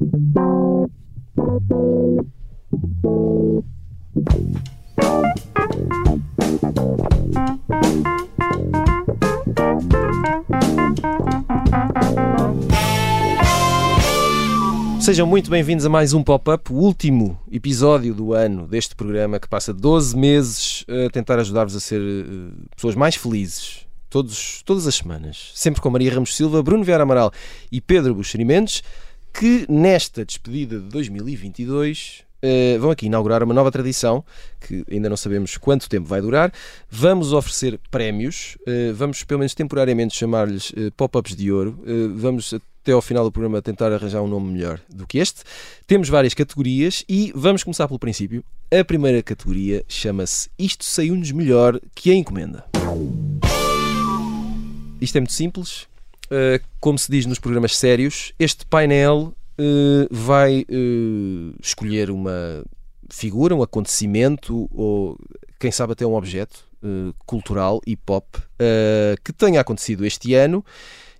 Sejam muito bem-vindos a mais um Pop-Up, o último episódio do ano deste programa que passa 12 meses a tentar ajudar-vos a ser uh, pessoas mais felizes. Todos, todas as semanas. Sempre com Maria Ramos Silva, Bruno Vieira Amaral e Pedro Buxerimentos, que nesta despedida de 2022 Uh, vão aqui inaugurar uma nova tradição que ainda não sabemos quanto tempo vai durar. Vamos oferecer prémios, uh, vamos pelo menos temporariamente chamar-lhes uh, pop-ups de ouro. vamos até ao final do programa tentar arranjar um nome melhor do que este. Temos várias categorias e vamos começar pelo princípio. A primeira categoria chama-se Isto Saiu-nos Melhor que a Encomenda. Isto é muito simples. Como se diz nos programas sérios, este painel uh, vai uh, escolher uma figura, um acontecimento ou quem sabe até um objeto uh, cultural e pop que tenha acontecido este ano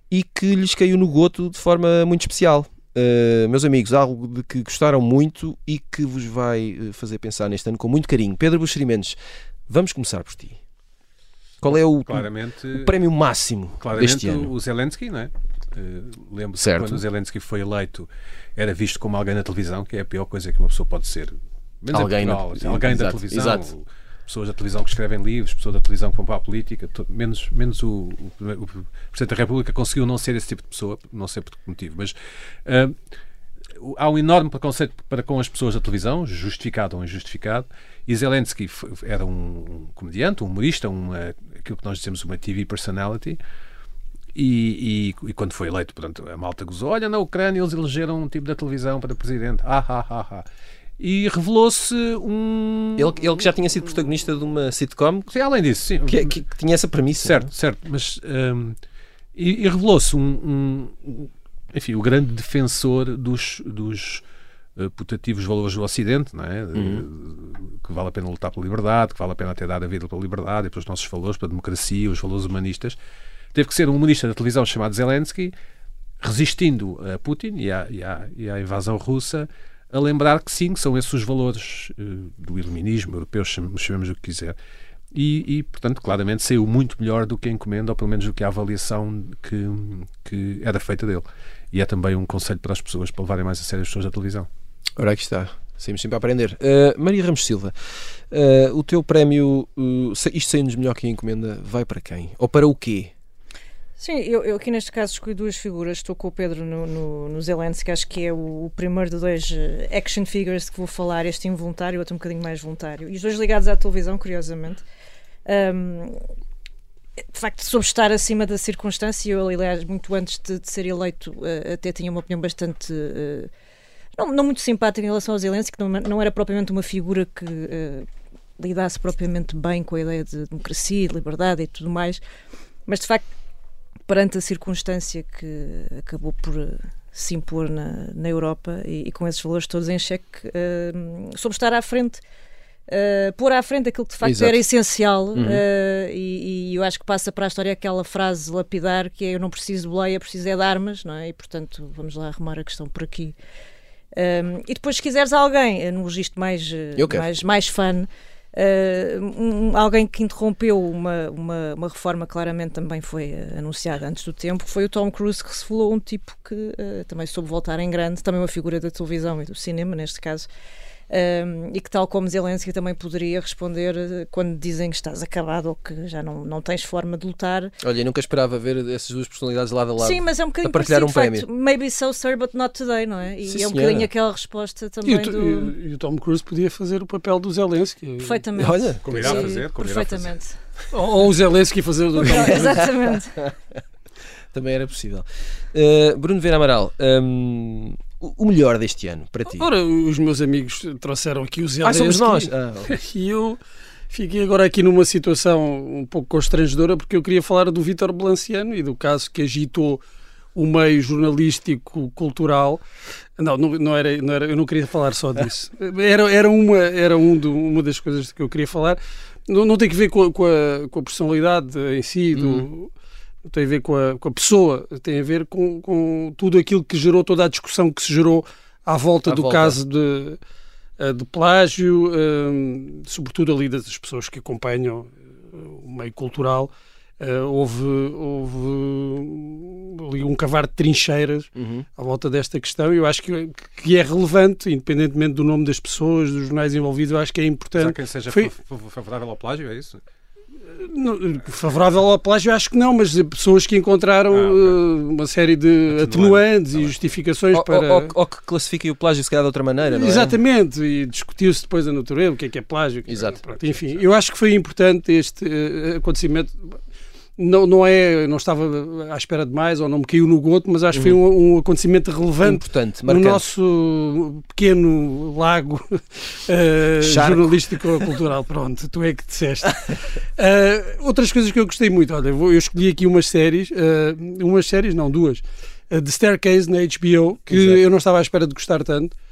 e que lhes caiu no goto de forma muito especial. Uh, meus amigos, algo de que gostaram muito e que vos vai fazer pensar neste ano com muito carinho. Pedro Buxerimentos, vamos começar por ti. Qual é o, claramente, o prémio máximo claramente deste ano? o Zelensky, não é? Uh, lembro que quando o Zelensky foi eleito era visto como alguém na televisão, que é a pior coisa que uma pessa pode ser. Menos alguém, Portugal, na... assim, alguém exato, da televisão. Exato. Pessoas da televisão que escrevem livros, pessoas da televisão que vão para a política, menos, menos o, o, o, Presidente da República conseguiu não ser esse tipo de pessoa, não sei por que motivo, mas uh, há um enorme preconceito para com as pessoas da televisão, justificado ou injustificado, e Zelensky era um, comediante, um humorista, um, aquilo que nós dizemos uma TV personality, e, e, e, quando foi eleito, portanto, a malta gozou: olha, na Ucrânia eles elegeram um tipo da televisão para presidente. Ah, ah, ah, ah. E revelou-se um. Ele, ele que já tinha sido protagonista de uma sitcom. Sim, além disso, sim. Que, que, que tinha essa premissa. Certo, não? certo. Mas. Um, e, e revelou-se um, um, Enfim, o grande defensor dos. dos uh, putativos valores do Ocidente, não é? Uhum. que vale a pena lutar pela liberdade, que vale a pena até dar a vida pela liberdade e pelos nossos valores, pela democracia, os valores humanistas teve que ser um humorista da televisão chamado Zelensky, resistindo a Putin e à, e à, e à invasão russa, a lembrar que sim, que são esses os valores uh, do iluminismo europeu, chamemos o que quiser. E, e, portanto, claramente saiu muito melhor do que a encomenda, ou pelo menos do que a avaliação que, que era feita dele. E é também um conselho para as pessoas para levarem mais a sério as pessoas da televisão. Ora, aqui está. Saímos sempre a aprender. Uh, Maria Ramos Silva, uh, o teu prémio, uh, isto saindo-nos melhor que a encomenda, vai para quem? Ou para o quê? Sim, eu, eu, aqui neste caso escolhi duas figuras. Estou com o Pedro no, no, no Zelensky, acho que é o, o, primeiro de dois eh, action figures que vou falar, este involuntário e outro um bocadinho mais voluntário. E os dois ligados à televisão, curiosamente. Um, de facto, sobre estar acima da circunstância, eu, aliás, muito antes de, de ser eleito, uh, até tinha uma opinião bastante. Uh, não, não, muito simpática em relação ao Zelensky, que não, não era propriamente uma figura que uh, lidasse propriamente bem com a ideia de democracia, de liberdade e tudo mais, mas de facto perante a circunstância que acabou por se impor na, na Europa e, e, com esses valores todos em xeque, uh, sobre estar à frente, uh, pôr à frente aquilo que de facto Exato. era essencial uhum. uh, e, e, eu acho que passa para a história aquela frase lapidar que é eu não preciso de boleia, preciso é de armas, não é? E portanto vamos lá arrumar a questão por aqui. Um, e depois se quiseres alguém no registro mais, mais, mais fã, Uh, um, alguém que interrompeu uma, uma, uma, reforma claramente também foi anunciada antes do tempo foi o Tom Cruise que se falou um tipo que uh, também soube voltar em grande também uma figura da televisão e do cinema neste caso um, e que, tal como Zelensky, também poderia responder eh, quando dizem que estás acabado ou que já não, não tens forma de lutar. Olha, eu nunca esperava ver essas duas personalidades lado a lado. Sim, mas é um bocadinho a partilhar um prémio. Maybe so, sir, but not today, não é? E Sim, é um bocadinho aquela resposta também. E o, do... e o, Tom Cruise podia fazer o papel do Zelensky. Perfeitamente. Olha, como irá fazer. Como perfeitamente. Fazer. Ou, o Zelensky fazer o do Tom Cruise. Exatamente. também era possível. Uh, Bruno Vera Amaral. Um, o melhor deste ano para ti? Ora, os meus amigos trouxeram aqui os Zelensky. Ah, somos nós! Ah. E eu fiquei agora aqui numa situação um pouco constrangedora porque eu queria falar do Vítor Belanciano e do caso que agitou o meio jornalístico cultural. Não, não, não, era, não era, eu não queria falar só disso. Era, era, uma, era um do, uma das coisas que eu queria falar. Não, não tem que ver com a, com a, com a personalidade em si do, uhum tem a ver com a, com a pessoa, tem a ver com, com tudo aquilo que gerou, toda a discussão que se gerou à volta À do volta. caso de, eh, de plágio, eh, sobretudo ali das pessoas que acompanham eh, o meio cultural. eh, houve, houve ali um cavar de trincheiras Uhum. à volta desta questão. Eu acho que, que é relevante, independentemente do nome das pessoas, dos jornais envolvidos, eu acho que é importante. quem seja Foi- fa- fa- favorável ao plágio, é isso? Favorável ao plágio, eu acho que não, mas pessoas que encontraram Ah, ok. eh, uma série de Atenuante. atenuantes Tá e bem. justificações Ou, para. ou- ou que classifiquem o plágio se calhar de outra maneira, não é? Exatamente, e discutiu-se depois a natureza, o que é que é plágio. que é- Exato. pronto, enfim, eu acho que foi importante este eh, acontecimento. Não, não é, não estava à espera de mais ou não me caiu no goto, mas acho que foi um, um acontecimento relevante Importante, no nosso pequeno lago eh, Charco. jornalístico ou cultural. Pronto, tu é que disseste. Eh, outras coisas que eu gostei muito, olha, eu escolhi aqui umas séries, eh, umas séries, não, duas. Uh, The Staircase na HBO, que Exato. eu não estava à espera de gostar tanto, eh,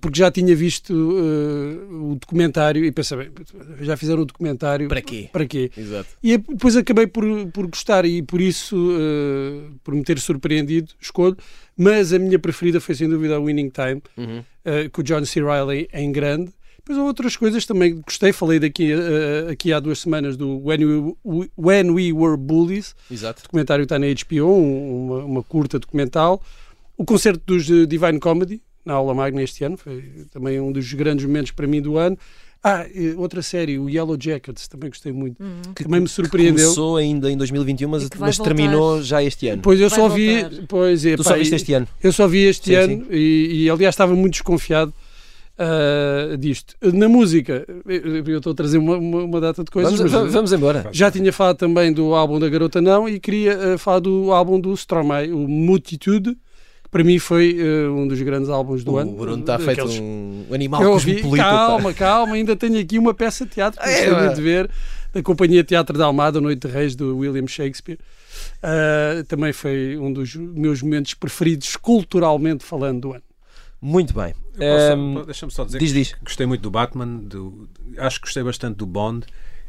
porque já tinha visto eh, o documentário e pensei, bem, já fizeram o documentário. Para quê? Para quê? Exato. E depois acabei por, por gostar e por isso, eh, por me ter surpreendido, escolho. Mas a minha preferida foi sem dúvida a Winning Time, Uhum. eh, com o John C. Reilly em grande. Depois há outras coisas também que gostei, falei daqui eh, aqui há duas semanas do When We, When We Were Bullies, Exato. documentário que está na HBO, um- uma, uma curta documental. O concerto dos eh, Divine Comedy, na aula magna este ano, foi também um dos grandes momentos para mim do ano. Ah, outra série, o Yellow Jackets, também gostei muito. Que, Também me que surpreendeu. Começou ainda em 2021, mas, E mas terminou já este ano. Pois eu Vai só vi, pois é, tu pá, só viste este ano. Eu só vi este Sim, ano E, e, aliás estava muito desconfiado ah, disto. Na música, eu estou a trazer uma, uma, uma data de coisas, Vamos, mas va- vamos embora. já tinha falado também do álbum da Garota Não e queria ah, falar do álbum do Stromae, o Multitude, para mim foi ah, um dos grandes álbuns do O ano. Bruno está feito um animal eu ouvi, calma, calma, ainda tenho aqui uma peça de teatro que É, gostei pá. muito de ver, da Companhia Teatro da Almada, Noite de Reis, do William Shakespeare. Ah, também foi um dos meus momentos preferidos, culturalmente falando, do ano. Muito bem. Posso- Ehm, Deixa-me só dizer diz, que diz. gostei muito do Batman, do, acho que gostei bastante do Bond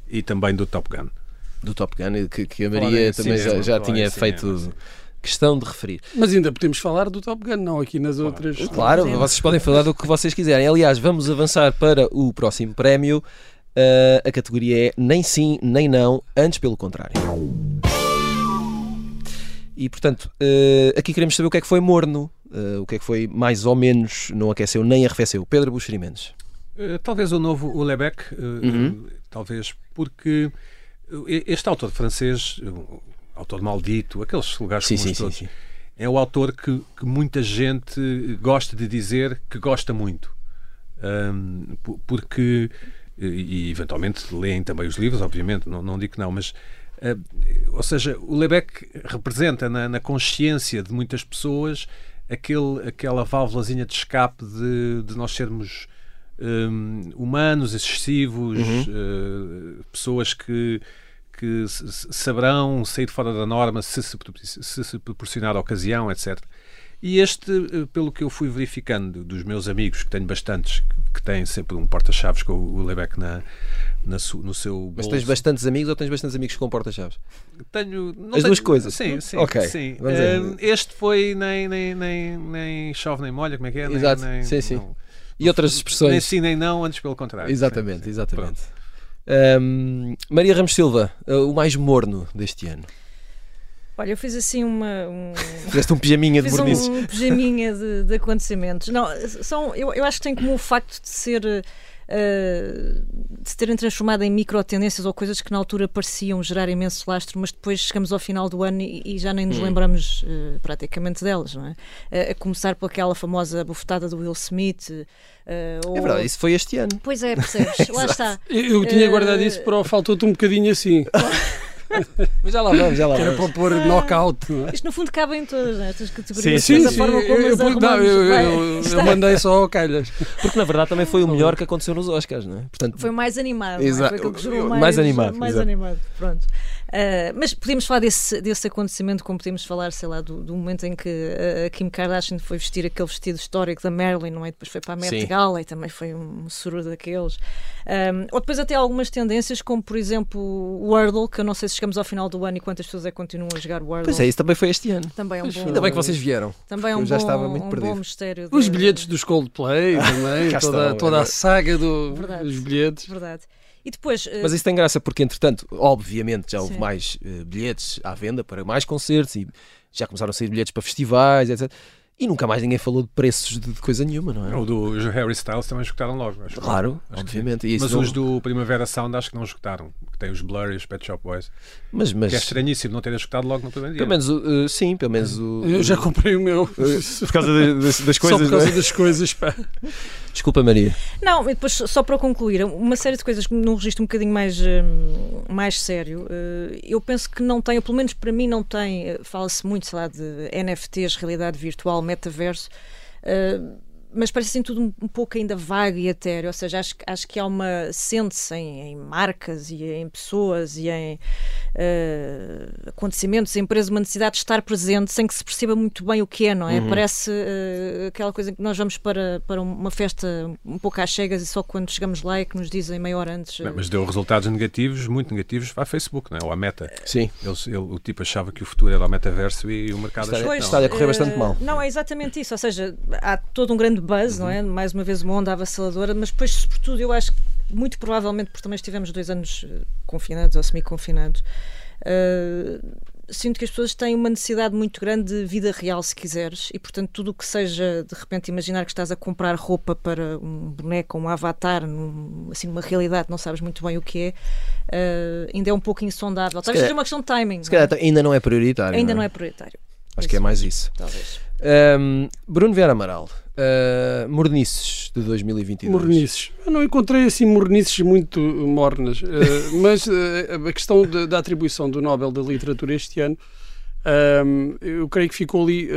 e também do Top Gun. Do Top Gun, que, que a Maria também cinema, já, já tinha feito cinema. Questão de referir. Mas ainda podemos falar do Top Gun, não aqui nas outras. Claro, Sim. vocês podem falar do que vocês quiserem. Aliás, vamos avançar para o próximo prémio. Uh, a categoria é nem sim, nem não, antes pelo contrário. E portanto, uh, aqui queremos saber o que é que foi morno, uh, o que é que foi mais ou menos não aqueceu nem arrefeceu. Pedro Buxeri Mendes. Talvez o novo o Lebec, Uhum. talvez porque este autor francês, autor maldito, aqueles lugares Sim, comuns sim, sim, todos, sim. é o autor que, que muita gente gosta de dizer que gosta muito. Po- porque, e eventualmente leem também os livros, obviamente, não, não digo que não, mas ah, ou seja, o Lebec representa na, na consciência de muitas pessoas aquele, aquela válvulazinha de escape de, de nós sermos hum, humanos, excessivos, eh, pessoas que, que saberão sair fora da norma se se, se se proporcionar a ocasião, etc. E este, eh, pelo que eu fui verificando dos meus amigos, que tenho bastantes, que- têm sempre um porta-chaves com o Lebec na, na su- no seu Mas bolso. tens bastantes amigos ou tens bastantes amigos com porta-chaves? Tenho, As tenho- duas coisas. Sim, sim. Ok, sim. Hum, este foi nem, nem, nem, nem chove nem molha, como é que é? Nem- Exato, nem- sim, sim. não- E outras nem expressões. sim nem não, antes pelo contrário. Exatamente, Sim, sim. exatamente. Ahm, Maria Ramos Silva, uh, o mais morno deste ano. Olha, eu fiz assim uma. Um... Fizeste um pijaminha de Fiz mornices. um pijaminha de, de acontecimentos. Não, são, eu, eu acho que tem como o facto de ser. eh, se terem transformado em micro-tendências ou coisas que na altura pareciam gerar imenso lastro, mas depois chegamos ao final do ano e, e já nem nos Hum. lembramos eh, praticamente delas, não é? Eh, a começar por aquela famosa bufetada do Will Smith. eh, ou- É verdade, isso foi este ano. Pois é, percebes? Lá está. Eu, eu tinha guardado isso para o faltou-te um bocadinho assim, Mas já lá vamos, já lá que era vamos. para pôr knockout. não é? Isto no fundo cabe em todas estas categorias. Sim, sim, a sim. forma como eu, as eu- não, eu- eu- eu mandei só ao calhas. Porque na verdade também foi o melhor que aconteceu nos Oscars, não é? Portanto, Foi mais animado, não é? Exato. foi aquilo que gerou Mais mais, animado, mais exato. animado. Pronto. Ah, mas podíamos falar desse, desse acontecimento, como podíamos falar, sei lá, do, do momento em que a Kim Kardashian foi vestir aquele vestido histórico da Marilyn, não é? Depois foi para a Met Sim. Gala e também foi um sururu daqueles. Ah, ou depois até algumas tendências, como por exemplo o Wordle, que eu não sei se chegamos ao final do ano e quantas pessoas é que continuam a jogar Wordle. Pois é, isso também foi este ano. Também é um bom, Ainda bem que vocês vieram. também é um eu já bom, estava muito um perdido. bom mistério. Os de- bilhetes dos Coldplay também, toda, estão, toda é a saga do- Verdade. dos bilhetes. Verdade. E depois, eh, Mas isso tem graça porque, entretanto, obviamente já houve Sim. mais eh, bilhetes à venda para mais concertos e já começaram a sair bilhetes para festivais, etc. E nunca mais ninguém falou de preços de, de coisa nenhuma, não é? O do Harry Styles também escutaram logo. Acho. Claro, Acho que obviamente. E isso Mas não- os do Primavera Sound acho que não escutaram. Tem os Blur e os Pet Shop Boys. mas, mas Que é estranhíssimo não terem escutado logo no primeiro dia. pelo menos, o- eh, sim, pelo menos o. Eu já comprei o meu. Por causa de- das, das Só coisas. por causa é? das coisas, pá. Desculpa, Maria. Não, e depois, só para concluir, uma série de coisas num registro um bocadinho mais, hum, mais sério. eh, Eu penso que não tem, ou pelo menos para mim não tem, eh, fala-se muito, sei lá, de NFTs, realidade virtual, metaverso, eh, mas parece assim tudo um, um pouco ainda vago e etéreo, ou seja, acho, que- acho que há uma, sente-se em, em marcas e em pessoas e em eh, acontecimentos, em empresas, uma necessidade de estar presente sem que se perceba muito bem o que é, não é? Parece eh, aquela coisa que nós vamos para, para uma festa um pouco às cegas e só quando chegamos lá é que nos dizem meia hora antes. eh, Bem, mas deu resultados negativos, muito negativos, à Facebook, não é? ou à Meta. Sim. Eles- ele- o tipo achava que o futuro era o metaverso e o mercado Está- Pois, está a correr bastante mal. Não, é exatamente isso. Ou seja, há todo um grande buzz, não é? Mais uma vez uma onda avassaladora, mas depois, sobretudo, eu acho que muito provavelmente, porque também estivemos dois anos eh, confinados ou semi-confinados, eh, sinto que as pessoas têm uma necessidade muito grande de vida real, se quiseres, e portanto, tudo o que seja, de repente, imaginar que estás a comprar roupa para um boneco, um avatar, num, assim, numa realidade, não sabes muito bem o que é, eh, ainda é um pouco insondável. Talvez seja uma questão de timing. Se não é? calhar ainda não é prioritário. Ainda não é? é prioritário. Acho que é mais isso. Talvez. Ahm, Bruno Vieira Amaral, ah, Mornices de 2022. Mornices. Eu não encontrei assim mornices muito mornas, eh, mas eh, a questão da, da atribuição do Nobel da Literatura este ano, ahm, eu creio que ficou ali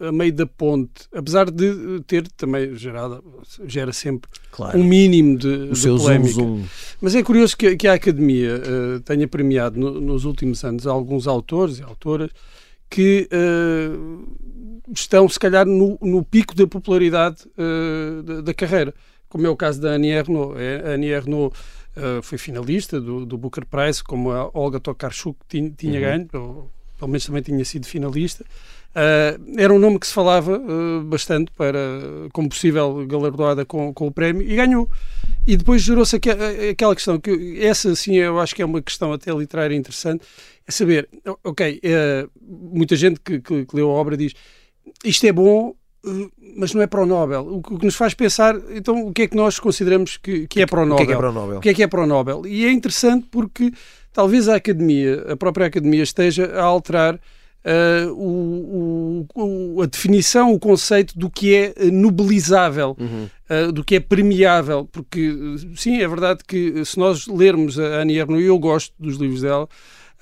a, a meio da ponte, apesar de ter também gerado, gera sempre Claro. um mínimo de, o de seu zoom, polémica. zoom. Mas é curioso que, que a Academia tenha premiado no- nos últimos anos alguns autores e autoras que eh, estão, se calhar, no, no pico da popularidade eh, da, da carreira, como é o caso da Annie Ernaux. É, a Annie Ernaux eh, foi finalista do, do Booker Prize, como a Olga Tokarczuk tinha, tinha ganho, ou pelo menos também tinha sido finalista. Eh, era um nome que se falava eh, bastante para, como possível galardoada com, com o prémio e ganhou. E depois gerou-se aque- aquela questão, que essa sim eu acho que é uma questão até literária interessante, é saber, o- ok, eh, muita gente que, que- que leu a obra diz isto é bom, eh, mas não é para o Nobel. O que o que nos faz pensar, então, o que é que nós consideramos que, que é para o O Nobel? que é que é para o Nobel? O que é que é para o Nobel? E é interessante porque talvez a academia, a própria academia, esteja a alterar eh, o- o- o- a definição, o conceito do que é nobelizável, Uhum. do que é premiável. Porque, sim, é verdade que se nós lermos a Annie Ernaux, e eu gosto dos livros dela,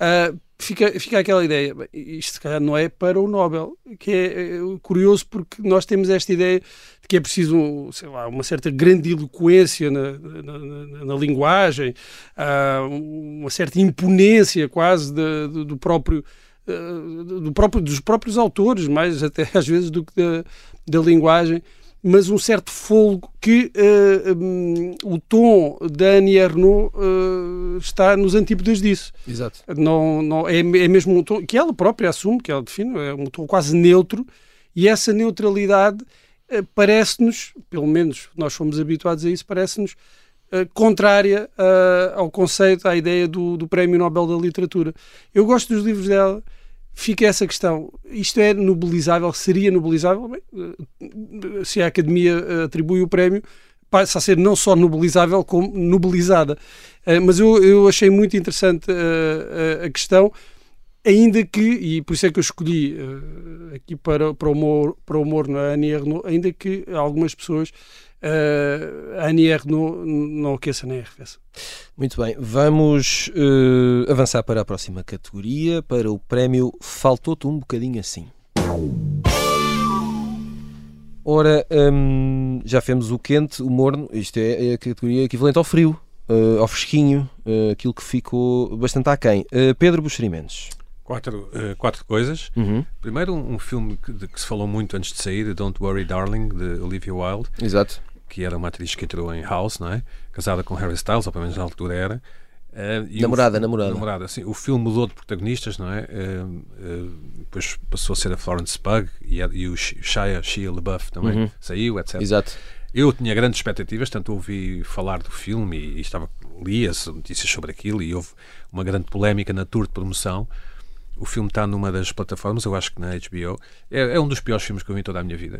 ah, fica, fica aquela ideia, isto se calhar não é para o Nobel, que é eh, curioso porque nós temos esta ideia de que é preciso, sei lá, uma certa grandiloquência na, na, na- na linguagem, ah, uma certa imponência quase da- do, do próprio ah, do próprio, dos próprios autores, mais até às vezes do que da, da linguagem, mas um certo folgo que ah, hum, o tom da Annie Ernaux ah, está nos antípodas disso. Exato. Não, não, é, é mesmo um tom que ela própria assume, que ela define, é um tom quase neutro, e essa neutralidade eh, parece-nos, pelo menos nós fomos habituados a isso, parece-nos eh, contrária ao conceito, à ideia do, do Prémio Nobel da Literatura. Eu gosto dos livros dela, fica essa questão, isto é nobelizável, seria nobelizável? Bem, eh, se a Academia eh, atribui o prémio, passa a ser não só nobelizável, como nobelizada. Eh, mas eu, eu achei muito interessante eh, a- a questão, ainda que, e por isso é que eu escolhi aqui para, para, o humor, para o humor na Ernaux, ainda que algumas pessoas eh, a Annie Ernaux não aqueça nem arrefeça. Muito bem, vamos eh, avançar para a próxima categoria, para o prémio Faltou-te um bocadinho assim. Ora, hum, já fizemos o quente, o morno, isto é, é a categoria equivalente ao frio, eh, ao fresquinho, eh, aquilo que ficou bastante aquém. Uh, Pedro Buxerimentos. Quatro, eh, quatro coisas. Uhum, Primeiro, um, um filme que, de que se falou muito antes de sair, Don't Worry Darling, de Olivia Wilde, exato. Que era uma atriz que entrou em House, não é? Casada com Harry Styles, ou pelo menos na altura era. Uh, namorada, o, namorada. namorada sim. O filme mudou de protagonistas, não é? Uh, uh, depois passou a ser a Florence Pugh e, a, e o Shia, Shia LaBeouf também Uhum. saiu, etc. Exato. Eu tinha grandes expectativas, tanto ouvi falar do filme e, e estava lia-se notícias sobre aquilo e houve uma grande polémica na tour de promoção. O filme está numa das plataformas, eu acho que na HBO. É, é um dos piores filmes que eu vi em toda a minha vida.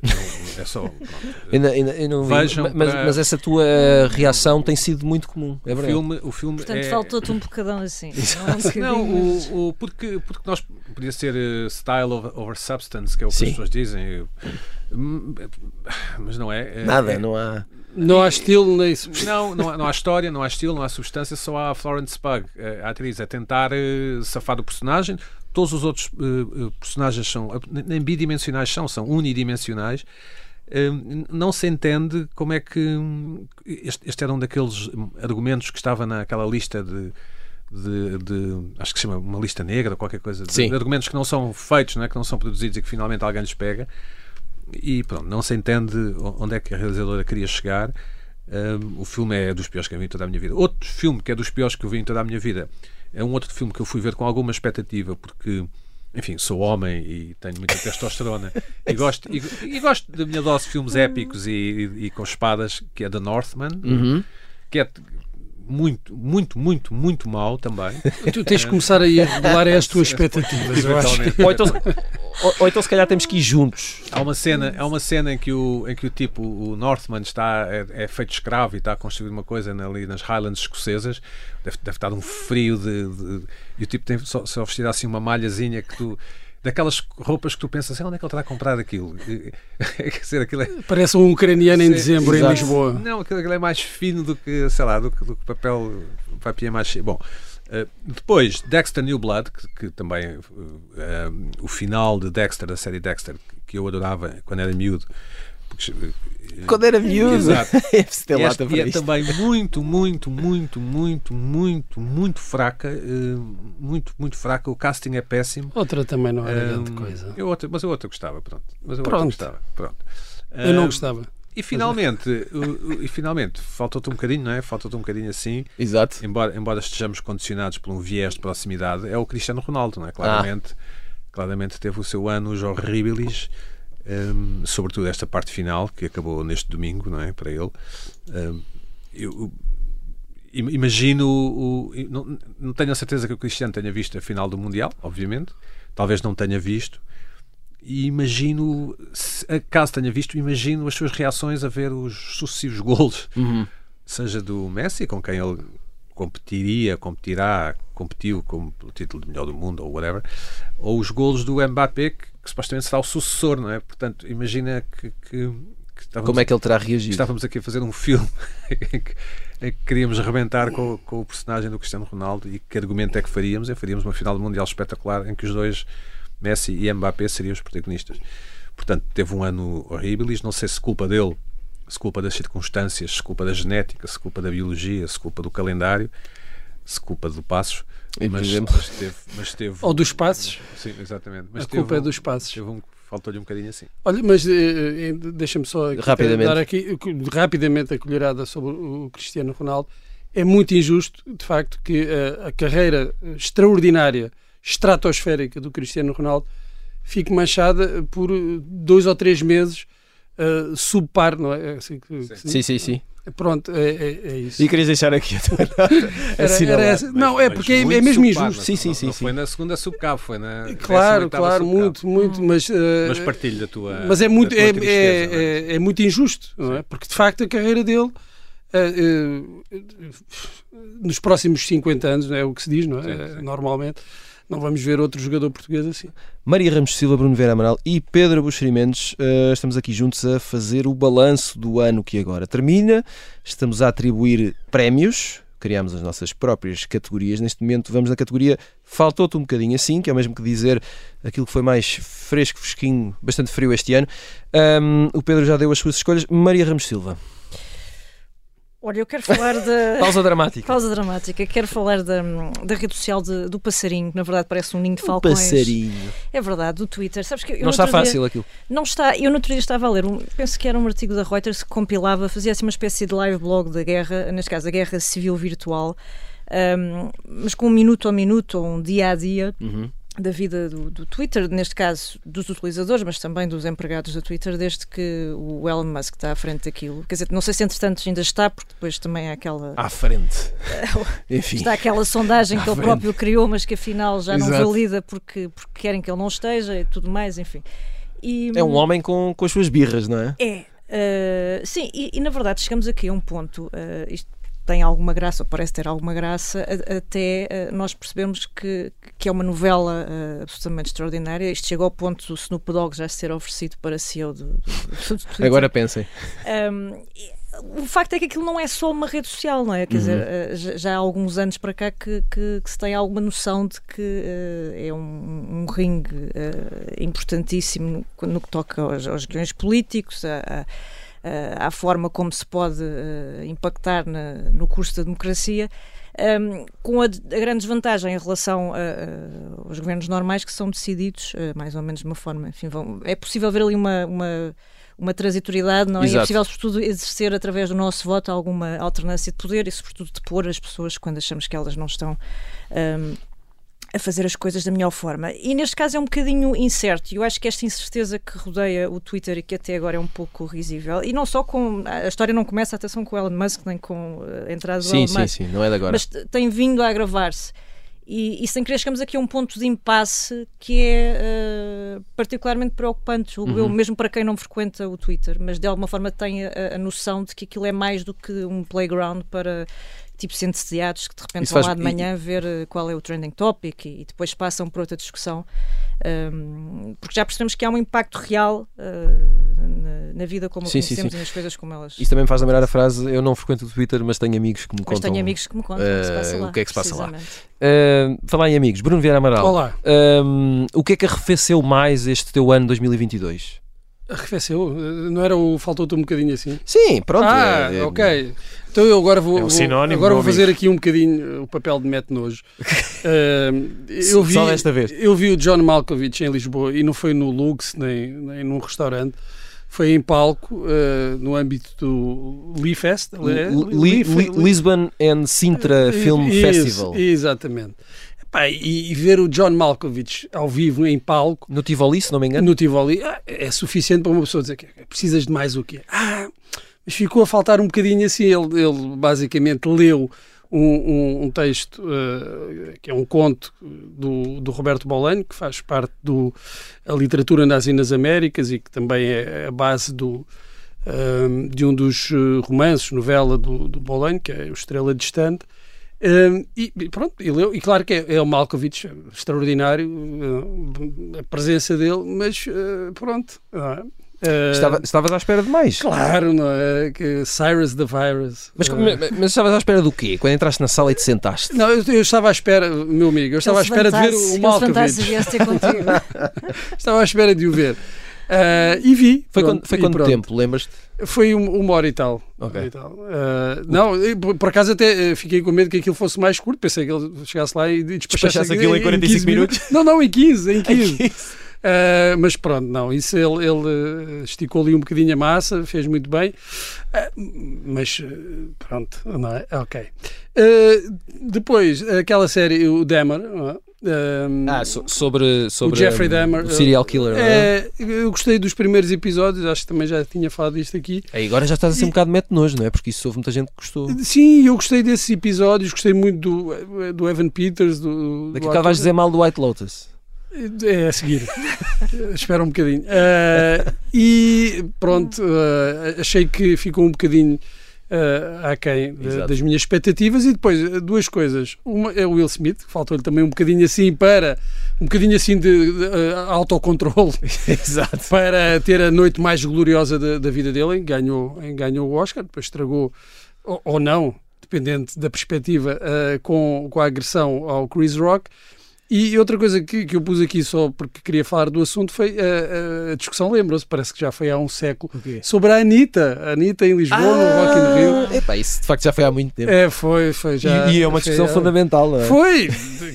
É só. Ainda, ainda, Vejam mas, para- mas essa tua reação tem sido muito comum. É o verdade. filme, o filme Portanto, é, faltou-te um bocadão assim. Não, um o, o- porque, porque nós podia ser eh, style over, substance, que é o que Sim. as pessoas dizem. Hum, Mas não é. é- Nada, é- não há. Não há estilo nem isso. Não, não há, não há história, não há estilo, não há substância, só há a Florence Pugh, eh, a atriz, a tentar eh, safar do personagem. Todos os outros eh, personagens são, nem bidimensionais são, são unidimensionais. Eh, não se entende como é que hum, este, este era um daqueles hum, argumentos que estava naquela lista de, de, de- acho que se chama uma lista negra ou qualquer coisa de, de argumentos que não são feitos, não é? que não são produzidos e que finalmente alguém lhes pega e pronto, não se entende onde é que a realizadora queria chegar. Um, o filme é dos piores que eu vi em toda a minha vida. Outro filme que é dos piores que eu vi em toda a minha vida é um outro filme que eu fui ver com alguma expectativa, porque, enfim, sou homem e tenho muita testosterona e, gosto, e, e gosto da minha dose de filmes épicos e, e- e com espadas, que é The Northman, Uhum. que é muito, muito, muito, muito mau também. Tu tens de começar aí a regular as tuas expectativas, eu acho. Ou então, ou, ou então se calhar temos que ir juntos. Há uma cena, há uma cena em que o, em que o tipo, o Northman está é, é feito escravo e está a construir uma coisa ali nas Highlands escocesas. Deve, deve estar um frio de, de- e o tipo tem só, só vestido assim uma malhazinha que tu daquelas roupas que tu pensas assim, onde é que ele terá comprado aquilo? Quer dizer, aquilo é, Parece um ucraniano em Sim, dezembro em exato. Lisboa. não, aquilo, é mais fino do que, sei lá, do que, do que papel papier mais Bom, eh, depois Dexter New Blood, que, que também eh, eh, o final de Dexter, da série Dexter, que eu adorava quando era miúdo. Porque, eh, Quando era miúdo. Exato. Deve-se ter e, lata este- para e é também muito, muito, muito, muito, muito, muito fraca. eh, muito, muito fraca. O casting é péssimo. Outra também não era grande coisa. Eu outra, mas eu outra gostava, pronto. Mas eu outra Pronto. gostava, pronto. Eu não gostava. e finalmente, o- o- e finalmente, faltou-te um bocadinho, não é? Faltou-te um bocadinho assim, Exato. embora, embora estejamos condicionados por um viés de proximidade, é o Cristiano Ronaldo, não é? Claramente, claramente teve o seu anos horribilis, hum, sobretudo esta parte final, que acabou neste domingo, não é? Para ele. Hum, eu im- imagino, o, o- não, não tenho a certeza que o Cristiano tenha visto a final do Mundial, obviamente, talvez não tenha visto, e imagino, se caso tenha visto, imagino as suas reações a ver os sucessivos golos, Uhum. seja do Messi, com quem ele competiria, competirá, competiu como pelo título de melhor do mundo ou whatever, ou os golos do Mbappé, que, que supostamente será o sucessor, não é? Portanto, imagina que, que, que Como é que ele terá reagido? estávamos aqui a fazer um filme em que, em que queríamos arrebentar com, com o personagem do Cristiano Ronaldo e que argumento é que faríamos? É faríamos uma final do Mundial espetacular em que os dois, Messi e Mbappé, seriam os protagonistas. Portanto, teve um ano horrível e não sei se culpa dele, se culpa das circunstâncias, se culpa da genética, se culpa da biologia, se culpa do calendário, se culpa do Passos. E, Mas, exemplo- mas teve, mas teve Ou dos passos. Sim, exatamente. Mas A teve culpa é um- dos passos. Um, faltou-lhe um bocadinho assim. Olha, mas eh, eh, deixa-me só aqui Rapidamente. dar aqui eh, rapidamente a colherada sobre o Cristiano Ronaldo. É muito injusto, de facto, que eh, a carreira extraordinária, estratosférica do Cristiano Ronaldo fique manchada por eh, dois ou três meses eh, subpar, não é? É assim que- que se Sim, sim, sim. Pronto, é, é- é isso. E querias deixar aqui a Era- assinalada. era essa- não, é porque é, é mesmo subpar, injusto. não- Sim, sim, não- sim, Não sim. foi na segunda subcabo, foi na. Claro, 18ª claro, muito, muito, mas, eh, Mas partilho da tua. mas é muito, é, tristeza, é? é, é, é muito injusto, não é? Sim. Porque de facto a carreira dele eh, eh, nos próximos 50 anos, não é o que se diz, não é? Sim, sim. Normalmente não vamos ver outro jogador português assim. Maria Ramos Silva, Bruno Vera Amaral e Pedro Buxeri Mendes, eh, estamos aqui juntos a fazer o balanço do ano que agora termina. Estamos a atribuir prémios, criámos as nossas próprias categorias. Neste momento vamos na categoria Faltou-te um bocadinho assim, que é o mesmo que dizer aquilo que foi mais fresco, fresquinho, bastante frio este ano. Ahm, o Pedro já deu as suas escolhas. Maria Ramos Silva, Olha, eu quero falar da. pausa dramática. Pausa dramática. Quero falar da, da rede social de- do passarinho, que na verdade parece um ninho de Um falcões. passarinho. É verdade, do Twitter. Sabes que eu Não está dia- fácil aquilo. Não está. Eu no outro dia estava a ler, um, penso que era um artigo da Reuters que compilava, fazia assim uma espécie de live blog da guerra, neste caso a guerra civil virtual. um, mas com um minuto a minuto ou um dia a dia. Uhum. Da vida do, do, Twitter, neste caso dos utilizadores, mas também dos empregados do Twitter, desde que o Elon Musk está à frente daquilo. Quer dizer, não sei se entretanto ainda está, porque depois também há aquela. À frente. Enfim. Está aquela sondagem que ele frente. próprio criou, mas que afinal já Exato. não valida porque, porque querem que ele não esteja e tudo mais, enfim. E, é um homem com, com as suas birras, não é? É. Uh, sim, e, e, na verdade chegamos aqui a um ponto. Uh, isto tem alguma graça, ou parece ter alguma graça, até uh, nós percebemos que, que é uma novela uh, absolutamente extraordinária. Isto chegou ao ponto do Snoop Dogg já ser oferecido para CEO do, do, do Agora pensem. Um, o facto é que aquilo não é só uma rede social, não é? Quer uhum. dizer, eh, já há alguns anos para cá que, que, que se tem alguma noção de que uh, é um, um ringue uh, importantíssimo no, no, que toca aos, aos guiões políticos, a, a à forma como se pode uh, impactar na, no curso da democracia. Um, ehm, com a, a, grande desvantagem em relação a, a, aos governos normais que são decididos uh, mais ou menos de uma forma. Enfim, vão, é possível ver ali uma, uma, uma transitoriedade, não é? E é possível, sobretudo, exercer através do nosso voto alguma alternância de poder e, sobretudo, de pôr as pessoas quando achamos que elas não estão. Um, ehm, a fazer as coisas da melhor forma. E neste caso é um bocadinho incerto. E eu acho que esta incerteza que rodeia o Twitter e que até agora é um pouco risível, e não só com. A história não começa, atenção, com o Elon Musk, nem com a entrada do sim, Elon sim, Musk. Sim, sim, não é de agora. Mas tem vindo a agravar-se. E, e, sem querer chegamos aqui a um ponto de impasse que é uh, particularmente preocupante, uhum. eu, mesmo para quem não frequenta o Twitter, mas de alguma forma tem a, a, noção de que aquilo é mais do que um playground para tipo sentenciados que de repente Isso vão lá de manhã e... ver eh, qual é o trending topic e, e depois passam por outra discussão. Um, porque já percebemos que há um impacto real uh, na, na, vida como sim, conhecemos sim, sim. e nas coisas como elas. Isso também faz lembrar a frase: Eu não frequento o Twitter, mas tenho amigos que me mas contam. tenho amigos que me contam uh, o que é que se passa lá. Uh, falar em amigos, Bruno Vieira Amaral. Olá. o que é que arrefeceu mais este teu ano 2022? Arrefeceu? Não era o faltou-te um bocadinho assim? Sim, pronto. Ah, é, é, ok. Então eu agora vou, é um sinónimo, agora vou fazer aqui um bocadinho o papel de mete nojo. uh, eu vi, Só desta vez. Eu vi o John Malkovich em Lisboa e não foi no Lux nem, nem num restaurante. Foi em palco, uh, no âmbito do Lee Fest. Li, Li, Lisbon and Sintra Film Festival. Exatamente. Pá, e, e, ver o John Malkovich ao vivo em palco. No Tivoli, se não me engano. No Tivoli, ah, é suficiente para uma pessoa dizer que precisas de mais o quê? Ah, mas ficou a faltar um bocadinho assim. Ele, ele basicamente leu um, um, um texto uh, que é um conto do, do Roberto Bolanho, que faz parte da literatura nazi nas Américas e que também é a base do, uh, de um dos eh, romances, novela do, do Bolanho, que é o Estrela Distante. Um, e pronto, e, leu, e claro que é, é o Malkovich extraordinário uh, a presença dele, mas uh, pronto. Uh, Estava, estavas à espera de mais. Claro, não é? Que Cyrus the Virus. Mas, mas estavas à espera do quê? Quando entraste na sala e te sentaste? Não, eu, eu estava à espera, meu amigo, eu estava à espera de ver o Malkovich. estava à espera de o ver. Uh, e vi. Foi, pronto, quando, foi quanto tempo, lembras-te? Foi uma hora e tal. Ok. E tal. Uh, não, por acaso até eh, fiquei com medo que aquilo fosse mais curto. Pensei que ele chegasse lá e despachasse, despachasse aquilo em 45 minutos. minutos. Não, não, em 15. Em 15. Em 15. Uh, mas pronto, não, isso ele, ele, esticou ali um bocadinho a massa, fez muito bem, uh, mas pronto, não é? Ok. Uh, depois, aquela série, o Dahmer, um, ah, so, sobre, sobre o Jeffrey Dahmer, o serial killer. É, eu gostei dos primeiros episódios, acho que também já tinha falado disto aqui. É, agora já estás a ser um bocado mete nojo, não é? Porque isso houve muita gente que gostou. Sim, eu gostei desses episódios, gostei muito do, do Evan Peters. Do, Daqui a pouco vais dizer mal do White Lotus. É a seguir. Espera um bocadinho. Uh, e pronto, uh, achei que ficou um bocadinho uh, aquém das minhas expectativas. E depois, duas coisas. Uma é o Will Smith, faltou-lhe também um bocadinho assim para um bocadinho assim de, de uh, autocontrole Exato. para ter a noite mais gloriosa da, da vida dele. Ganhou, ganhou o Oscar, depois estragou ou, ou não, dependente da perspectiva, com, com a agressão ao Chris Rock. E outra coisa que, que eu pus aqui só porque queria falar do assunto foi a, a discussão, lembram-se, parece que já foi há um século, sobre a Anitta. A Anitta em Lisboa, ah, no Rock in Rio. Epá, isso de facto já foi há muito tempo. É, foi, foi já. E, e é uma discussão foi, fundamental, não é? Foi,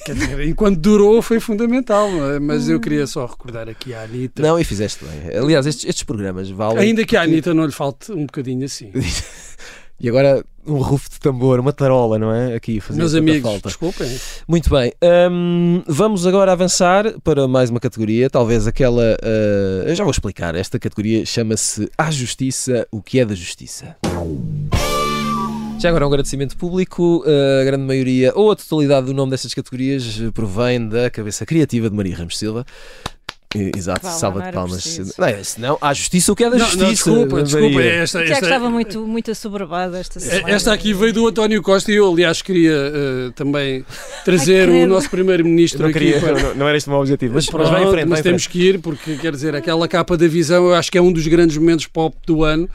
quer dizer, enquanto durou foi fundamental, é? mas eu queria só recordar aqui a Anitta. Não, e fizeste bem. Aliás, estes, estes programas valem. Ainda que a Anitta não lhe falte um bocadinho assim. E agora um rufo de tambor, uma tarola, não é? Aqui fazia Meus amigos, falta. desculpem. Muito bem, hum, vamos agora avançar para mais uma categoria, talvez aquela. ah, eu já vou explicar. Esta categoria chama-se A Justiça, o que é da Justiça. Já agora um agradecimento público, a grande maioria ou a totalidade do nome destas categorias eh, provém da cabeça criativa de Maria Ramos Silva. Exato, salva de palmas. Não, é, senão, a justiça, o que é da Não, justiça? não, desculpa, desculpa. Esta, Tiago esta, estava muito, muito assoberbado esta semana. esta aqui veio do António Costa e eu, aliás, queria eh, também trazer Ai, o nosso primeiro-ministro não, aqui. queria, para- não, não era este o meu objetivo, mas, mas Pronto, vai em frente, mas em temos frente. que ir, porque quer dizer, aquela capa da visão eu acho que é um dos grandes momentos pop do ano.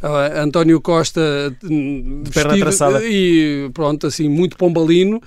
Ah, António Costa hum, De perna traçada. e pronto, assim, muito pombalino,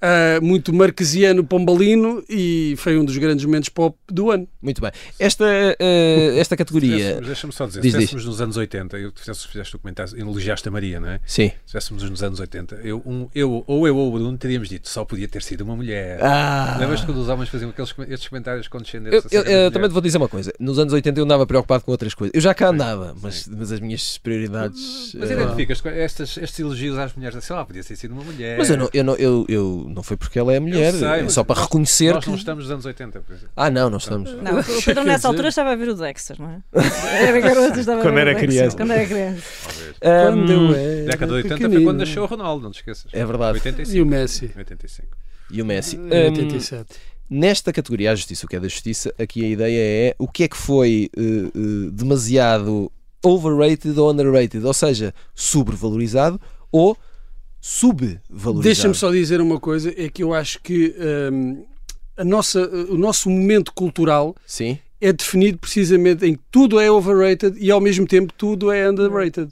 ah, muito marquesiano pombalino e foi um dos grandes momentos pop do ano. Muito bem. Esta, eh, esta categoria. Deixa-me só dizer, Diz, se estivéssemos nos anos 80, eu, tu fizeste, o comentário, elogiaste a Maria, não é? Sim. Se estivéssemos nos anos 80, eu, um, eu, ou eu ou o Bruno teríamos dito só podia ter sido uma mulher. Ah. Lembras-te quando os homens faziam aqueles, estes comentários condescendentes? Eu, eu- eu também te vou dizer uma coisa. Nos anos 80 eu andava preocupado com outras coisas. Eu já cá andava, mas, mas as minhas prioridades. Mas eh, identificas com estas, estes elogios às mulheres, sei lá, podia ter sido uma mulher. mas eu não, eu, não, eu, eu não foi porque ela é mulher, sei, é só para nós- reconhecer Nós que. não estamos nos anos 80, por exemplo. Ah, não, não estamos. Não, o Pedro nessa dizer- altura estava a ver o Dexter, não é? Era garoto, estava a Quando ver era o Dexter, criança. Quando era criança. Quando eu Ahm, era Década de 80 foi pequenino. quando nasceu o Ronaldo, não te esqueças. é verdade. 85. E o Messi. 85. E o Messi. Em Ahm, 87. Nesta categoria, a justiça, o que é da justiça, aqui a ideia é o que é que foi eh, eh, demasiado overrated ou underrated, ou seja, sobrevalorizado ou subvalorizado. Deixa-me só dizer uma coisa, é que eu acho que hum, a nossa, o nosso momento cultural Sim, é definido precisamente em que tudo é overrated e ao mesmo tempo tudo é underrated.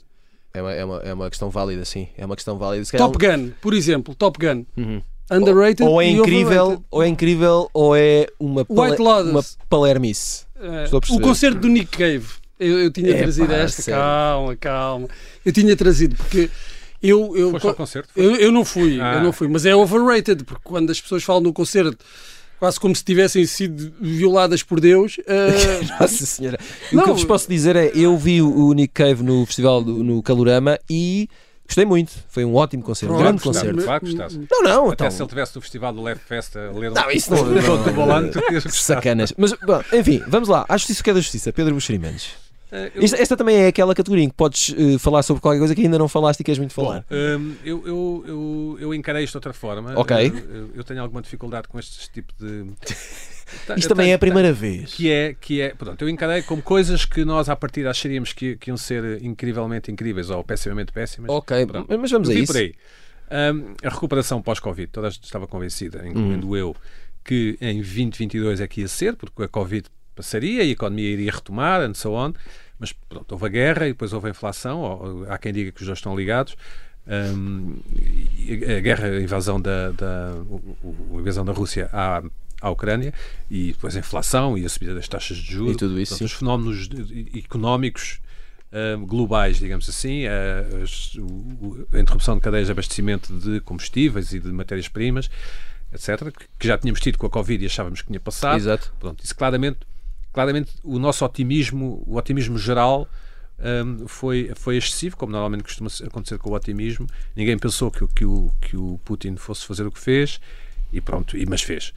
é uma, é uma, é uma questão válida, sim. É uma questão válida. Se calhar Top Gun, por exemplo, Top Gun. Uhum. Underrated ou é e incrível, overrated. ou é incrível, ou é uma, pale- White Lotus. uma palermice. A o concerto do Nick Cave. Eu, eu tinha Epá, trazido esta. sério. Calma, calma. Eu tinha trazido porque eu, eu, Foste ao concerto? eu, eu não fui, Ah. eu não fui, mas é overrated porque quando as pessoas falam no concerto quase como se tivessem sido violadas por Deus. eh, Nossa Senhora. E o Não. que eu vos posso dizer é: eu vi o Nick Cave no festival do- no Calorama e gostei muito. Foi um ótimo concerto, um grande concerto. Claro que gostaste. Não, não, Até então. se ele estivesse no festival do Leve Fest a ler Não, isso não- não-. Sacanas. Mas, bom, enfim, vamos lá. A justiça o que é da justiça. Pedro Buxeri Mendes. Eh, eu- Esta, esta também é aquela categoria em que podes eh, falar sobre qualquer coisa que ainda não falaste e queres muito falar. Bom, hum, eu, eu, eu, eu encarei isto de outra forma. Ok. Eu, eu- eu tenho alguma dificuldade com este tipo de. Isto também é a primeira vez. Que é, que é, pronto, eu encarei como coisas que nós à partida acharíamos que, que iam ser incrivelmente incríveis ou pessimamente péssimas. Ok, Pronto. mas vamos a isso. por aí. Hum, a recuperação pós-Covid, toda a gente estava convencida, Hum. incluindo eu, que em 2022 é que ia ser, porque a Covid passaria e a economia iria retomar, and so on. Mas pronto, houve a guerra e depois houve a inflação, ou, há quem diga que os dois estão ligados. E a guerra, a invasão da, da, a invasão da Rússia à, à Ucrânia e depois a inflação e a subida das taxas de juros. E tudo isso, Portanto, os fenómenos económicos hum, globais, digamos assim, a, o- o- a interrupção de cadeias de abastecimento de combustíveis e de matérias-primas, etc., que, que já tínhamos tido com a Covid e achávamos que tinha passado. Exato. Pronto, isso claramente, claramente o nosso otimismo, o otimismo geral hum, foi, foi excessivo, como normalmente costuma acontecer com o otimismo. Ninguém pensou que, o- que, o, que o Putin fosse fazer o que fez e pronto, e, mas fez.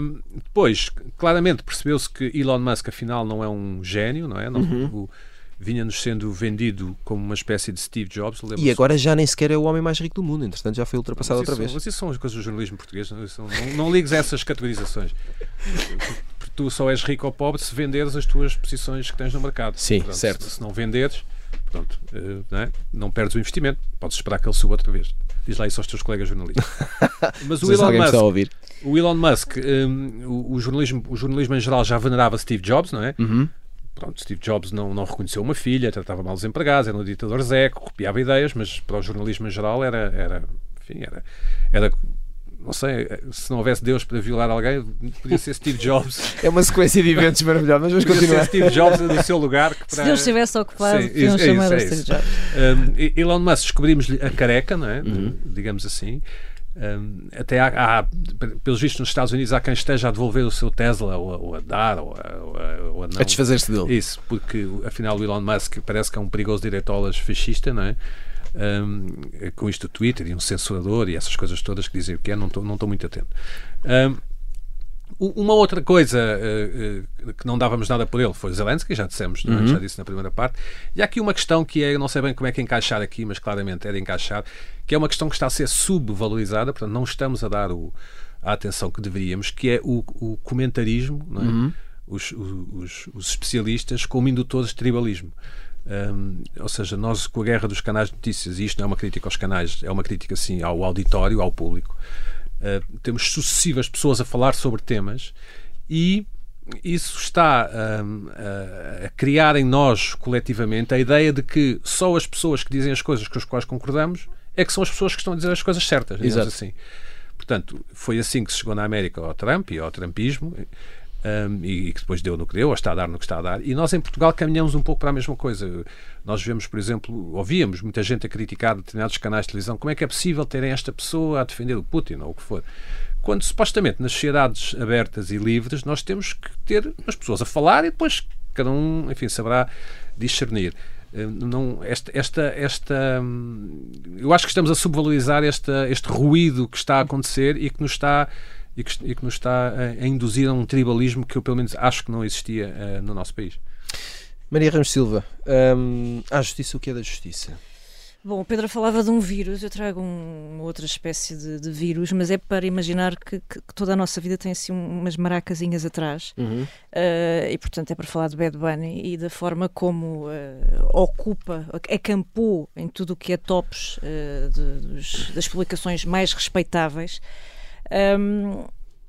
Hum, depois, claramente percebeu-se que Elon Musk afinal não é um gênio, não é? Não, Uhum. o- Vinha-nos sendo vendido como uma espécie de Steve Jobs. E agora já nem sequer é o homem mais rico do mundo, entretanto já foi ultrapassado outra isso, vez. são- mas isso são as coisas do jornalismo português. Não, não, não, não ligues a essas categorizações. Tu só és rico ou pobre se venderes as tuas posições que tens no mercado. Sim, Portanto, certo. Se, se não venderes, pronto, eh, não, é? não perdes o investimento. Podes esperar que ele suba outra vez. Diz lá isso aos teus colegas jornalistas. Mas o Elon Musk, ouvir. o Elon Musk hum, o, o jornalismo, o jornalismo em geral já venerava Steve Jobs, não é? Uhum. Pronto, Steve Jobs não, não reconheceu uma filha, tratava mal os empregados, era um ditador zeco, copiava ideias, mas para o jornalismo em geral era, era enfim, era, era não sei, se não houvesse Deus para violar alguém, podia ser Steve Jobs. É uma sequência de eventos maravilhosa, mas vamos Podia ser continuar. Steve Jobs no seu lugar. Que Se para... Deus estivesse ocupado, Sim, podiam isso- é chamar isso, é Steve isso. Jobs. Um, Elon Musk descobrimos-lhe a careca, não é? Uhum. digamos assim. Um, até há, há, pelos vistos nos Estados Unidos, há quem esteja a devolver o seu Tesla ou a, ou a dar ou a, ou a, ou a não. A desfazer-se dele. Isso, porque afinal o Elon Musk parece que é um perigoso direitolas fascista, não é? Um, com isto do Twitter e um censurador e essas coisas todas que dizem o que é, não estou não muito atento. Um, uma outra coisa uh, uh, que não dávamos nada por ele foi Zelensky, já dissemos, é? uhum. já disse na primeira parte. E há aqui uma questão que é, eu não sei bem como é que encaixar aqui, mas claramente de encaixar, que é uma questão que está a ser subvalorizada, portanto não estamos a dar o, a atenção que deveríamos, que é o, o comentarismo, é? uhum. os, os, os, especialistas como indutores de tribalismo. Um, ou seja, nós com a guerra dos canais de notícias, e isto não é uma crítica aos canais, é uma crítica assim ao auditório, ao público, uh, temos sucessivas pessoas a falar sobre temas e isso está um, a, a criar em nós coletivamente a ideia de que só as pessoas que dizem as coisas com as quais concordamos é que são as pessoas que estão a dizer as coisas certas, digamos Exato. assim. Portanto, foi assim que se chegou na América ao Trump e ao Trumpismo um, e, que depois deu no que deu, ou está a dar no que está a dar. E nós em Portugal caminhamos um pouco para a mesma coisa. Nós vemos, por exemplo, ouvíamos muita gente a criticar determinados canais de televisão como é que é possível terem esta pessoa a defender o Putin ou o que for. Quando supostamente nas sociedades abertas e livres nós temos que ter as pessoas a falar e depois cada um, enfim, saberá discernir não esta, esta, esta hum, eu acho que estamos a subvalorizar esta, este ruído que está a acontecer e que nos está e que, e que nos está a, a, induzir a um tribalismo que eu, pelo menos, acho que não existia uh, no nosso país. Maria Ramos Silva, um, a justiça, o que é da justiça? Bom, o Pedro falava de um vírus, eu trago um, outra espécie de, de, vírus, mas é para imaginar que, que, que, toda a nossa vida tem assim umas maracazinhas atrás uhum. uh, e portanto é para falar de Bad Bunny e da forma como uh, ocupa, acampou em tudo o que é tops uh, de, dos, das publicações mais respeitáveis. Um,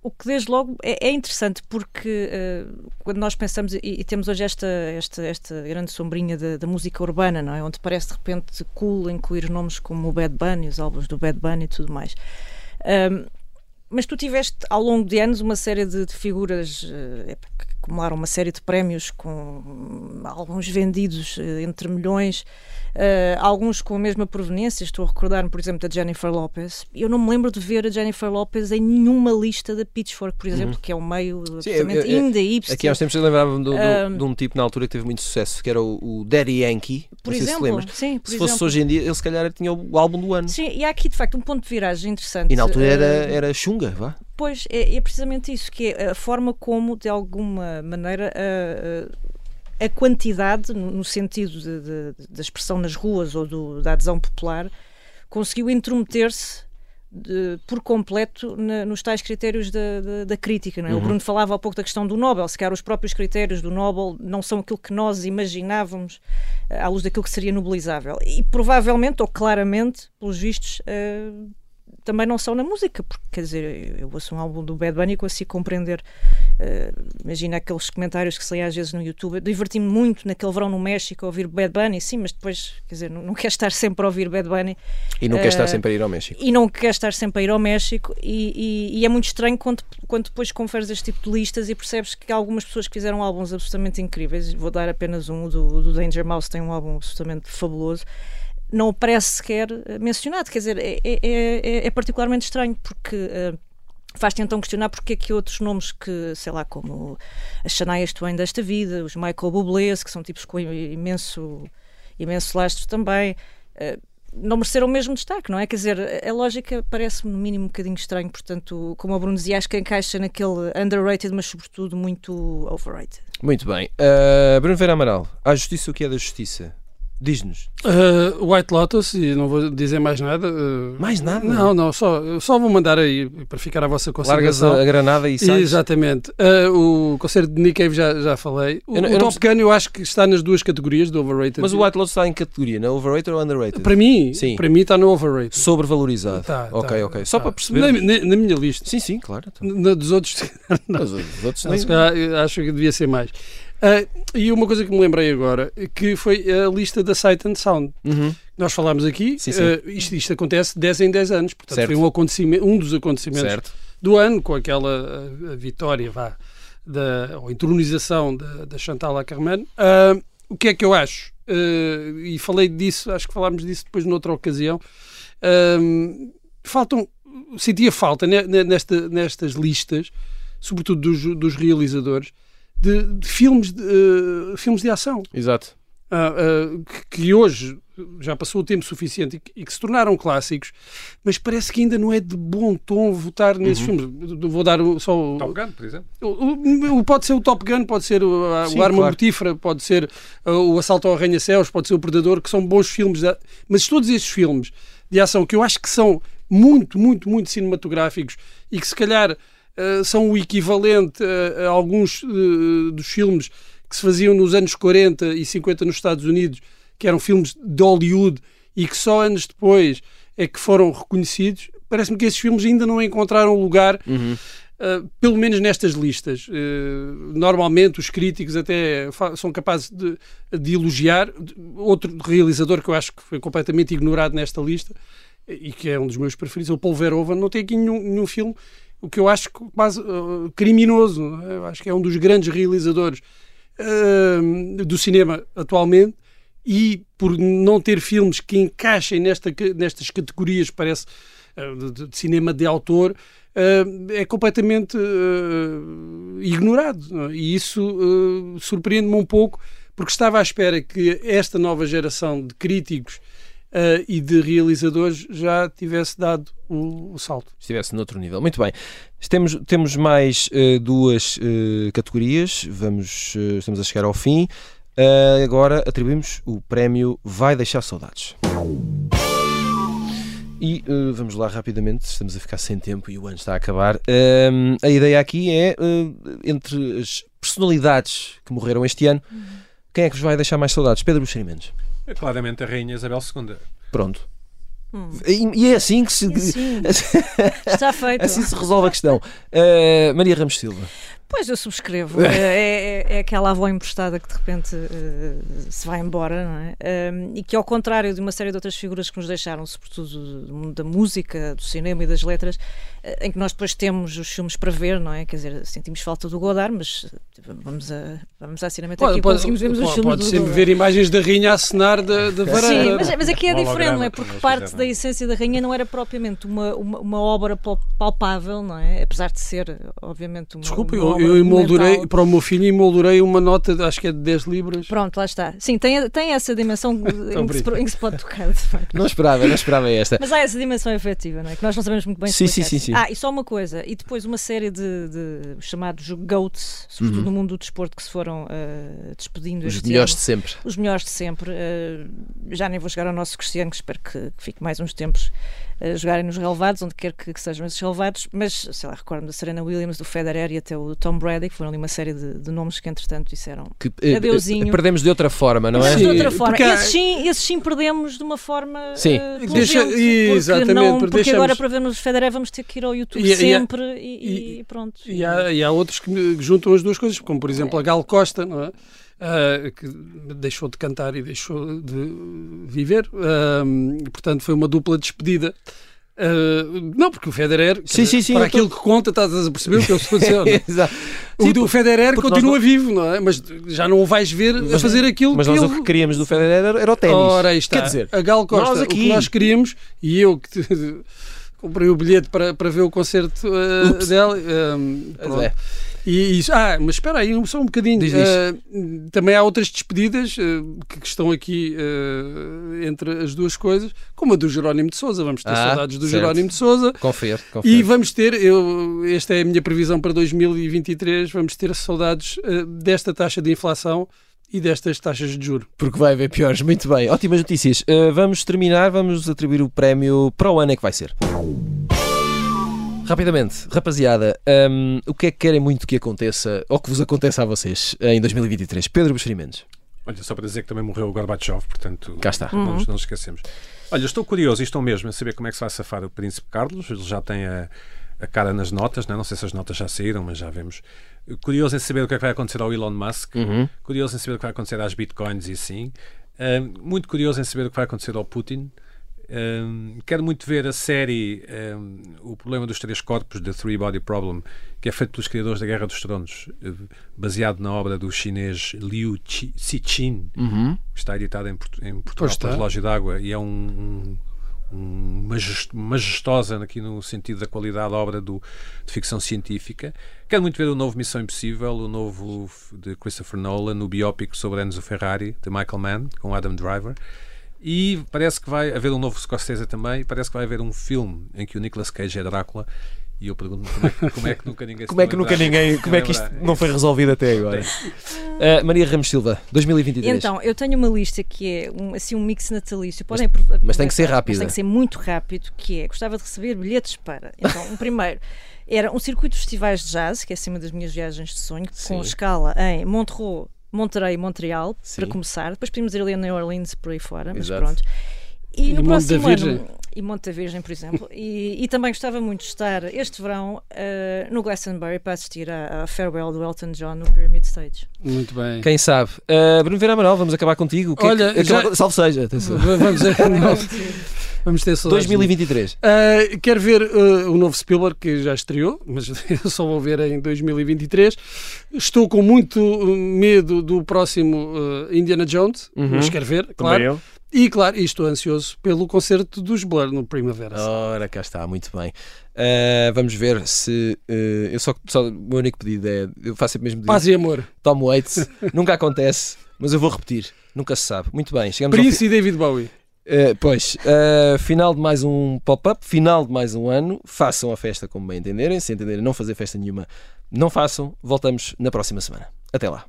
o que desde logo é, é interessante porque uh, quando nós pensamos e, e, temos hoje esta, esta, esta grande sombrinha da, música urbana, não é? Onde parece de repente cool incluir nomes como o Bad Bunny, os álbuns do Bad Bunny e tudo mais. Um, mas tu tiveste ao longo de anos uma série de, de figuras uh, acumularam uma série de prémios com alguns vendidos uh, entre milhões Uh, alguns com a mesma proveniência, estou a recordar-me, por exemplo, da Jennifer Lopez. Eu não me lembro de ver a Jennifer Lopez em nenhuma lista da Pitchfork, por exemplo, uhum. que é um meio absolutamente ainda hipster. Aqui há uns tempos eu lembrava-me de, um, de, um tipo na altura que teve muito sucesso, que era o, o Daddy Yankee. Por exemplo, se, sim, por se fosse hoje em dia, ele se calhar tinha o álbum do ano. Sim, e há aqui de facto um ponto de viragem interessante. E na altura era, uh, era chunga, vá. Pois, é, é, precisamente isso, que é a forma como, de alguma maneira, uh, a quantidade, no, sentido da expressão nas ruas ou do, da adesão popular, conseguiu intrometer-se por completo na, nos tais critérios da, da, da crítica. É? Uhum. O Bruno falava há pouco da questão do Nobel, se calhar os próprios critérios do Nobel não são aquilo que nós imaginávamos eh, à luz daquilo que seria nobelizável. E provavelmente, ou claramente, pelos vistos, uh, também não são na música, porque quer dizer, eu ouço um álbum do Bad Bunny e consigo compreender. Uh, imagina aqueles comentários que lê às vezes no YouTube. Diverti-me muito naquele verão no México a ouvir Bad Bunny, sim, mas depois, quer dizer, não, não quer estar sempre a ouvir Bad Bunny. E não uh, quer estar sempre a ir ao México. E não quer estar sempre a ir ao México. E, e, e é muito estranho quando, quando depois conferes este tipo de listas e percebes que algumas pessoas que fizeram álbuns absolutamente incríveis. Vou dar apenas um, do, do Danger Mouse, tem um álbum absolutamente fabuloso não aparece sequer eh, mencionado. Quer dizer, é, é, é, é particularmente estranho, porque uh, faz-te então questionar porque é que outros nomes que, sei lá, como as Shania Twain desta vida, os Michael Bublé, que são tipos com imenso, imenso lastro também, uh, não mereceram o mesmo destaque, não é? Quer dizer, a lógica parece-me no mínimo um bocadinho estranho, portanto, como o Bruno dizia, acho que encaixa naquele underrated, mas sobretudo muito overrated. Muito bem. Uh, Bruno Vera Amaral, a justiça o que é da justiça? Diz-nos. Uh, White Lotus, e não vou dizer mais nada. Uh, mais nada? Não, não, só, só vou mandar aí para ficar à vossa consideração. Largas a granada e sai. Exatamente. Uh, o concerto de Nick Cave já, já falei. O, eu não, eu o Top Gun eu acho que está nas duas categorias do overrated. Mas o White Lotus está em categoria, na overrated ou underrated? Para mim, sim. para mim está no overrated. Sobrevalorizado. Tá, ok, tá, ok. Só tá. para perceber. Na, na, na, minha lista. Sim, sim, claro. Então. Na, dos outros. não. Dos outros acho, acho que devia ser mais. Uh, e uma coisa que me lembrei agora, que foi a lista da Sight and Sound. Uhum. Nós falámos aqui, sim, sim. Uh, isto, isto, acontece 10 em 10 anos, portanto certo. foi um, acontecimento, um dos acontecimentos certo. do ano, com aquela uh, vitória, vá, da, ou entronização da, da Chantal Akerman. o que é que eu acho? e falei disso, acho que falámos disso depois noutra ocasião. faltam, sentia falta nesta, nestas listas, sobretudo dos, dos realizadores, de, de filmes, de, uh, filmes de ação. Exato. uh, uh, que, que hoje já passou o tempo suficiente e que, e que, se tornaram clássicos, mas parece que ainda não é de bom tom votar nesses uhum. filmes. Vou dar só o Top Gun, por exemplo. O, o, pode ser o Top Gun, pode ser o, a, Sim, o Arma claro. Mortífera, pode ser o Assalto ao Arranha-Céus, pode ser o Predador, que são bons filmes. De, mas todos estes filmes de ação que eu acho que são muito, muito, muito cinematográficos e que se calhar uh, são o equivalente a, a alguns uh, dos filmes que se faziam nos anos 40 e 50 nos Estados Unidos, que eram filmes de Hollywood e que só anos depois é que foram reconhecidos, parece-me que esses filmes ainda não encontraram lugar, uhum. uh, pelo menos nestas listas. Uh, normalmente os críticos até são capazes de, de, elogiar. Outro realizador que eu acho que foi completamente ignorado nesta lista e que é um dos meus preferidos, é o Paul Verhoeven, não tem aqui nenhum, nenhum filme, o que eu acho quase uh, criminoso. É? Eu acho que é um dos grandes realizadores do cinema atualmente e por não ter filmes que encaixem nesta, nestas categorias, parece, uh, de, de, cinema de autor, uh, é completamente uh, ignorado. E isso surpreende-me um pouco, porque estava à espera que esta nova geração de críticos e de realizadores já tivesse dado o, o, salto. Estivesse noutro nível. Muito bem. Temos, temos mais duas categorias, vamos, estamos a chegar ao fim. Uh, agora atribuímos o prémio Vai Deixar Saudades. E uh, vamos lá rapidamente, estamos a ficar sem tempo e o ano está a acabar. Uh, a ideia aqui é, entre as personalidades que morreram este ano, quem é que vos vai deixar mais saudades? Pedro Buxerimentos. É claramente a Rainha Isabel II. Pronto. Hum. E, e, é assim que se. Assim. Está feito. assim se resolve a questão. Maria Ramos Silva. Pois, eu subscrevo. é, é, é, aquela avó emprestada que de repente uh, se vai embora, não é? Um, e que, ao contrário de uma série de outras figuras que nos deixaram, sobretudo do mundo da música, do cinema e das letras, uh, em que nós depois temos os filmes para ver, não é? Quer dizer, sentimos falta do Godard, mas tipo, vamos a, vamos à Cinemateca pode, e conseguimos ver os filmes Pode sempre ver imagens da Rainha a cenar da, da varanda. Sim, mas, mas aqui é diferente, não é? Porque parte da essência da Rainha não era propriamente uma, uma, uma obra palpável, não é? Apesar de ser, obviamente, uma. Desculpa, uma eu, eu emoldurei, para o meu filho, emoldurei uma nota, acho que é de 10 libras. Pronto, lá está. Sim, tem, tem essa dimensão em, que se, em que se pode tocar, de facto. Não esperava, não esperava esta. Mas há essa dimensão efetiva, não é? Que nós não sabemos muito bem sim, sim, sim, sim. Ah, e só uma coisa, e depois uma série de, de chamados GOATs, sobretudo uhum. no mundo do desporto, que se foram uh, despedindo Os melhores ano. de sempre. Os melhores de sempre. Uh, já nem vou chegar ao nosso Cristiano, que espero que, que fique mais uns tempos jogarem nos relevados, onde quer que, que sejam esses relevados, mas, sei lá, recordo-me da Serena Williams, do Federer e até o Tom Brady, que foram ali uma série de, de nomes que, entretanto, disseram que, eh, adeusinho. Perdemos de outra forma, não é? Sim, de outra forma. Porque... Esses, sim, esses sim perdemos de uma forma sim. Uh, Deixa, exatamente, não, porque deixamos... agora para vermos o Federer vamos ter que ir ao YouTube e, sempre e, e, e, pronto. E há, e há outros que juntam as duas coisas, como por exemplo a Gal Costa, não é? Uh, que deixou de cantar e deixou de viver. Uh, portanto, foi uma dupla despedida. Uh, não, porque o Federer, sim, sim, sim, para aquilo tô... que conta, estás a perceber o que eu estou a dizer. Exato. O, o Federer continua nós... vivo, não é? Mas já não o vais ver mas, a fazer aquilo mas que nós ele... o que queríamos do Federer era o ténis. Ora, aí está. Quer dizer, a Gal Costa, aqui... o que nós queríamos, e eu que comprei o bilhete para, para ver o concerto uh, dela. Um. E isso, ah, mas espera aí, só um bocadinho. Diz. Uh, também há outras despedidas uh, que, que, estão aqui uh, entre as duas coisas, como a do Jerónimo de Souza. Vamos ter ah, saudades do certo. Jerónimo de Souza. Confere, confere. E vamos ter, eu, esta é a minha previsão para 2023, vamos ter saudades desta taxa de inflação e destas taxas de juro. Porque vai haver piores. Muito bem, ótimas notícias. vamos terminar, vamos atribuir o prémio para o ano é que vai ser. Rapidamente, rapaziada, um, o que é que querem muito que aconteça, ou que vos aconteça a vocês em 2023? Pedro Buxerimentos. Olha, só para dizer que também morreu o Gorbachev, portanto, Cá está. não, uhum. não nos esquecemos. Olha, estou curioso e estou mesmo a saber como é que se vai safar o Príncipe Carlos. Ele já tem a, a cara nas notas, não, é? não sei se as notas já saíram, mas já vemos. Curioso em saber o que é que vai acontecer ao Elon Musk, uhum. curioso em saber o que vai acontecer às bitcoins e assim. Um, muito curioso em saber o que vai acontecer ao Putin. Um, quero muito ver a série um, O Problema dos Três Corpos, The Three Body Problem, que é feito pelos criadores da Guerra dos Tronos, eh, baseado na obra do chinês Liu Cixin, uhum. que está editada em, em Portugal pela Relógio d'Água, e é um, um, majestosa aqui no sentido da qualidade da obra do, de ficção científica. Quero muito ver o novo Missão Impossível, o novo de Christopher Nolan, o biópico sobre Enzo Ferrari, de Michael Mann, com Adam Driver. E parece que vai haver um novo Scorsese também. Parece que vai haver um filme em que o Nicolas Cage é Drácula e eu pergunto como é, que, como é que nunca ninguém Como é que nunca ninguém. Como é que isto não foi resolvido até agora? Uh, Maria Ramos Silva, 2023. Então, eu tenho uma lista que é um, assim, um mix natalício. Podem mas, mas tem que ser rápido. tem que ser muito rápido, que é, gostava de receber bilhetes para. Então, um primeiro. Era um circuito de festivais de jazz, que é acima das minhas viagens de sonho, Sim. com escala em Montreux, Monterey e Montreal, Sim. para começar. Depois podemos ir ali a New Orleans por aí fora, mas Exato. pronto. E, e no próximo ano, e Monte da Virgem, por exemplo. e, e, também gostava muito de estar este verão uh, no Glastonbury para assistir à, à, farewell do Elton John no Pyramid Stage. Muito bem. Quem sabe? Uh, Bruno Vera Amaral, vamos acabar contigo. Que Olha, é que, já... salve seja. Atenção. Vamos, vamos ter saudades. 2023. Uh, quero ver uh, o novo Spielberg que já estreou, mas eu só vou ver em 2023. Estou com muito medo do próximo uh, Indiana Jones, uhum. mas quero ver, claro. Também eu. E claro, estou ansioso pelo concerto dos Blur no Primavera. Ora, cá está, muito bem. Uh, vamos ver se. Uh, eu só, só. O meu único pedido é. Eu faço sempre mesmo pedido. Paz e amor. Tom Waits. Nunca acontece, mas eu vou repetir. Nunca se sabe. Muito bem. Chegamos Prince e David Bowie. Uh, pois, final de mais um pop-up, final de mais um ano. Façam a festa como bem entenderem. Se entenderem não fazer festa nenhuma, não façam. Voltamos na próxima semana. Até lá.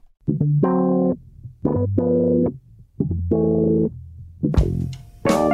thank you.